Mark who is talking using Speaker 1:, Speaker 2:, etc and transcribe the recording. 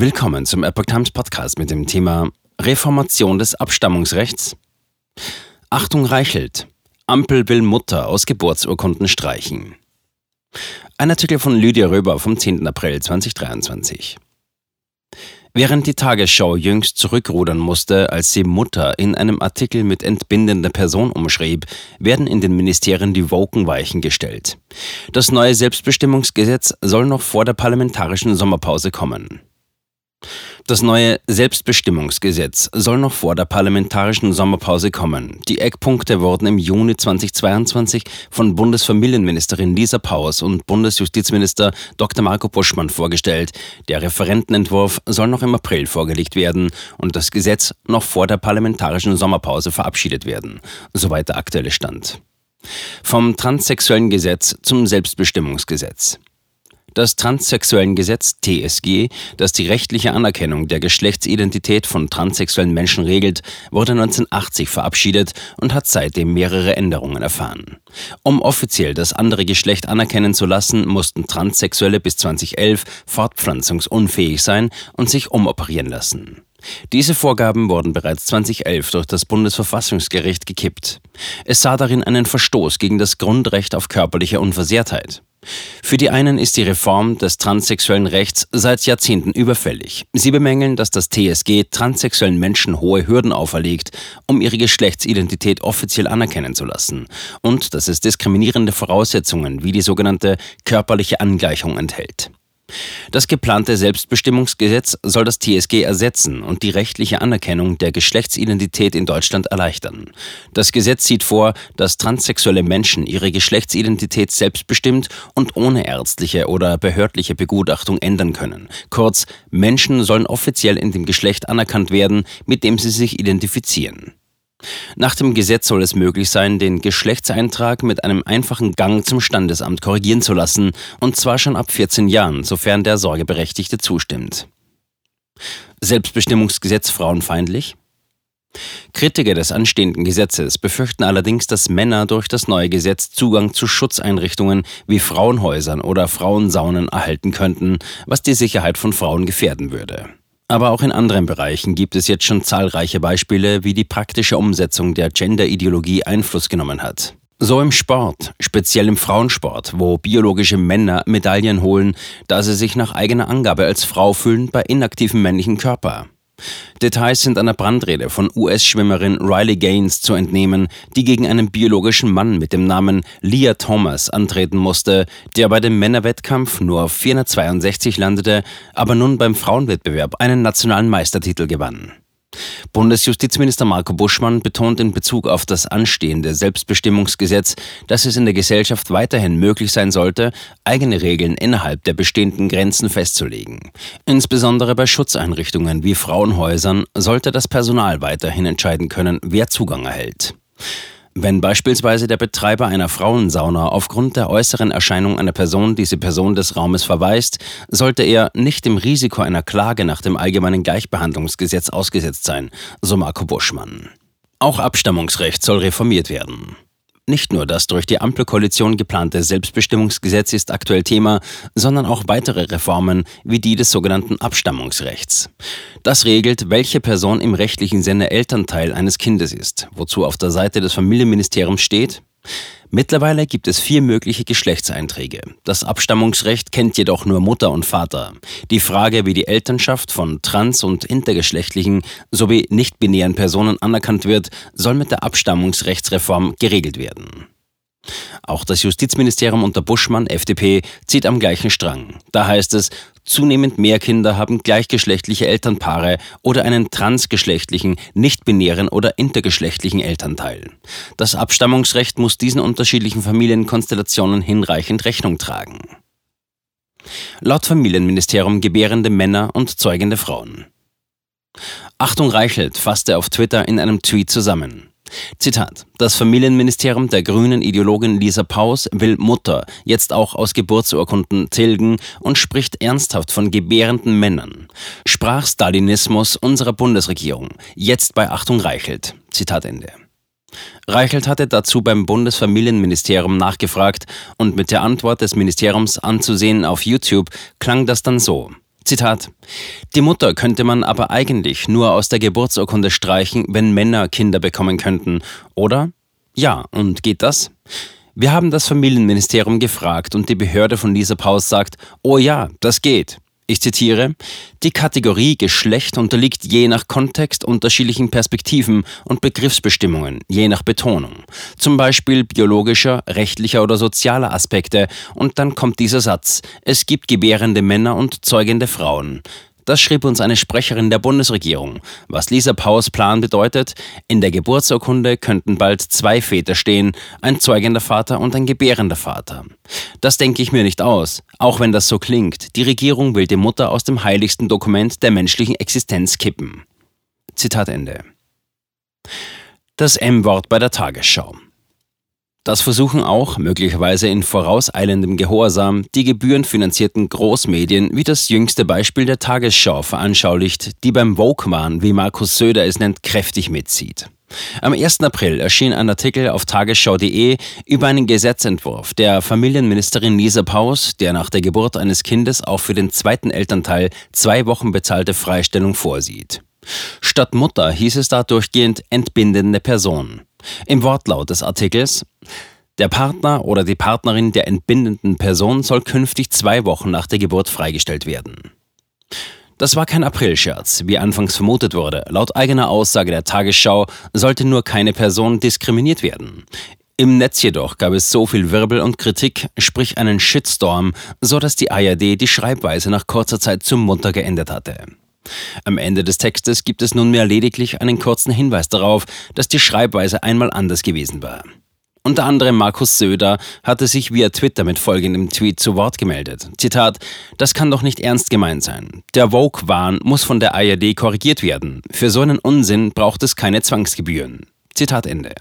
Speaker 1: Willkommen zum Epoch Times Podcast mit dem Thema Reformation des Abstammungsrechts. Achtung Reichelt. Ampel will Mutter aus Geburtsurkunden streichen. Ein Artikel von Lydia Röber vom 10. April 2023. Während die Tagesschau jüngst zurückrudern musste, als sie Mutter in einem Artikel mit entbindender Person umschrieb, werden in den Ministerien die Wokenweichen gestellt. Das neue Selbstbestimmungsgesetz soll noch vor der parlamentarischen Sommerpause kommen. Das neue Selbstbestimmungsgesetz soll noch vor der parlamentarischen Sommerpause kommen. Die Eckpunkte wurden im Juni 2022 von Bundesfamilienministerin Lisa Paus und Bundesjustizminister Dr. Marco Buschmann vorgestellt. Der Referentenentwurf soll noch im April vorgelegt werden und das Gesetz noch vor der parlamentarischen Sommerpause verabschiedet werden. Soweit der aktuelle Stand. Vom transsexuellen Gesetz zum Selbstbestimmungsgesetz. Das transsexuellen Gesetz TSG, das die rechtliche Anerkennung der Geschlechtsidentität von transsexuellen Menschen regelt, wurde 1980 verabschiedet und hat seitdem mehrere Änderungen erfahren. Um offiziell das andere Geschlecht anerkennen zu lassen, mussten Transsexuelle bis 2011 fortpflanzungsunfähig sein und sich umoperieren lassen. Diese Vorgaben wurden bereits 2011 durch das Bundesverfassungsgericht gekippt. Es sah darin einen Verstoß gegen das Grundrecht auf körperliche Unversehrtheit. Für die einen ist die Reform des transsexuellen Rechts seit Jahrzehnten überfällig. Sie bemängeln, dass das TSG transsexuellen Menschen hohe Hürden auferlegt, um ihre Geschlechtsidentität offiziell anerkennen zu lassen und dass es diskriminierende Voraussetzungen wie die sogenannte körperliche Angleichung enthält. Das geplante Selbstbestimmungsgesetz soll das TSG ersetzen und die rechtliche Anerkennung der Geschlechtsidentität in Deutschland erleichtern. Das Gesetz sieht vor, dass transsexuelle Menschen ihre Geschlechtsidentität selbstbestimmt und ohne ärztliche oder behördliche Begutachtung ändern können. Kurz, Menschen sollen offiziell in dem Geschlecht anerkannt werden, mit dem sie sich identifizieren. Nach dem Gesetz soll es möglich sein, den Geschlechtseintrag mit einem einfachen Gang zum Standesamt korrigieren zu lassen, und zwar schon ab 14 Jahren, sofern der Sorgeberechtigte zustimmt. Selbstbestimmungsgesetz frauenfeindlich? Kritiker des anstehenden Gesetzes befürchten allerdings, dass Männer durch das neue Gesetz Zugang zu Schutzeinrichtungen wie Frauenhäusern oder Frauensaunen erhalten könnten, was die Sicherheit von Frauen gefährden würde. Aber auch in anderen Bereichen gibt es jetzt schon zahlreiche Beispiele, wie die praktische Umsetzung der Gender-Ideologie Einfluss genommen hat. So im Sport, speziell im Frauensport, wo biologische Männer Medaillen holen, da sie sich nach eigener Angabe als Frau fühlen bei inaktivem männlichen Körper. Details sind einer Brandrede von US-Schwimmerin Riley Gaines zu entnehmen, die gegen einen biologischen Mann mit dem Namen Leah Thomas antreten musste, der bei dem Männerwettkampf nur auf 462 landete, aber nun beim Frauenwettbewerb einen nationalen Meistertitel gewann. Bundesjustizminister Marco Buschmann betont in Bezug auf das anstehende Selbstbestimmungsgesetz, dass es in der Gesellschaft weiterhin möglich sein sollte, eigene Regeln innerhalb der bestehenden Grenzen festzulegen. Insbesondere bei Schutzeinrichtungen wie Frauenhäusern sollte das Personal weiterhin entscheiden können, wer Zugang erhält. Wenn beispielsweise der Betreiber einer Frauensauna aufgrund der äußeren Erscheinung einer Person diese Person des Raumes verweist, sollte er nicht dem Risiko einer Klage nach dem Allgemeinen Gleichbehandlungsgesetz ausgesetzt sein, so Marco Buschmann. Auch Abstammungsrecht soll reformiert werden. Nicht nur das durch die Ampelkoalition geplante Selbstbestimmungsgesetz ist aktuell Thema, sondern auch weitere Reformen wie die des sogenannten Abstammungsrechts. Das regelt, welche Person im rechtlichen Sinne Elternteil eines Kindes ist, wozu auf der Seite des Familienministeriums steht, Mittlerweile gibt es vier mögliche Geschlechtseinträge. Das Abstammungsrecht kennt jedoch nur Mutter und Vater. Die Frage, wie die Elternschaft von trans- und intergeschlechtlichen sowie nicht-binären Personen anerkannt wird, soll mit der Abstammungsrechtsreform geregelt werden. Auch das Justizministerium unter Buschmann, FDP, zieht am gleichen Strang. Da heißt es, zunehmend mehr Kinder haben gleichgeschlechtliche Elternpaare oder einen transgeschlechtlichen, nicht-binären oder intergeschlechtlichen Elternteil. Das Abstammungsrecht muss diesen unterschiedlichen Familienkonstellationen hinreichend Rechnung tragen. Laut Familienministerium gebärende Männer und zeugende Frauen. Achtung Reichelt fasste auf Twitter in einem Tweet zusammen. Zitat. Das Familienministerium der grünen Ideologin Lisa Paus will Mutter jetzt auch aus Geburtsurkunden tilgen und spricht ernsthaft von gebärenden Männern. Sprach Stalinismus unserer Bundesregierung. Jetzt bei Achtung Reichelt. Zitat Ende. Reichelt hatte dazu beim Bundesfamilienministerium nachgefragt und mit der Antwort des Ministeriums anzusehen auf YouTube klang das dann so. Zitat. Die Mutter könnte man aber eigentlich nur aus der Geburtsurkunde streichen, wenn Männer Kinder bekommen könnten, oder? Ja, und geht das? Wir haben das Familienministerium gefragt und die Behörde von Lisa Paus sagt, oh ja, das geht. Ich zitiere, die Kategorie Geschlecht unterliegt je nach Kontext unterschiedlichen Perspektiven und Begriffsbestimmungen, je nach Betonung. Zum Beispiel biologischer, rechtlicher oder sozialer Aspekte. Und dann kommt dieser Satz, es gibt gebärende Männer und zeugende Frauen. Das schrieb uns eine Sprecherin der Bundesregierung. Was Lisa Paus Plan bedeutet, in der Geburtsurkunde könnten bald zwei Väter stehen, ein zeugender Vater und ein gebärender Vater. Das denke ich mir nicht aus, auch wenn das so klingt. Die Regierung will die Mutter aus dem heiligsten Dokument der menschlichen Existenz kippen. Zitat Ende. Das M-Wort bei der Tagesschau. Das versuchen auch, möglicherweise in vorauseilendem Gehorsam, die gebührenfinanzierten Großmedien wie das jüngste Beispiel der Tagesschau veranschaulicht, die beim Woke-Wahn, wie Markus Söder es nennt, kräftig mitzieht. Am 1. April erschien ein Artikel auf tagesschau.de über einen Gesetzentwurf der Familienministerin Lisa Paus, der nach der Geburt eines Kindes auch für den zweiten Elternteil zwei Wochen bezahlte Freistellung vorsieht. Statt Mutter hieß es da durchgehend entbindende Person. Im Wortlaut des Artikels der Partner oder die Partnerin der entbindenden Person soll künftig zwei Wochen nach der Geburt freigestellt werden. Das war kein Aprilscherz, wie anfangs vermutet wurde. Laut eigener Aussage der Tagesschau sollte nur keine Person diskriminiert werden. Im Netz jedoch gab es so viel Wirbel und Kritik, sprich einen Shitstorm, so dass die ARD die Schreibweise nach kurzer Zeit zum Munter geändert hatte. Am Ende des Textes gibt es nunmehr lediglich einen kurzen Hinweis darauf, dass die Schreibweise einmal anders gewesen war. Unter anderem Markus Söder hatte sich via Twitter mit folgendem Tweet zu Wort gemeldet. Zitat, das kann doch nicht ernst gemeint sein. Der Vogue-Wahn muss von der ARD korrigiert werden. Für so einen Unsinn braucht es keine Zwangsgebühren. Zitat Ende.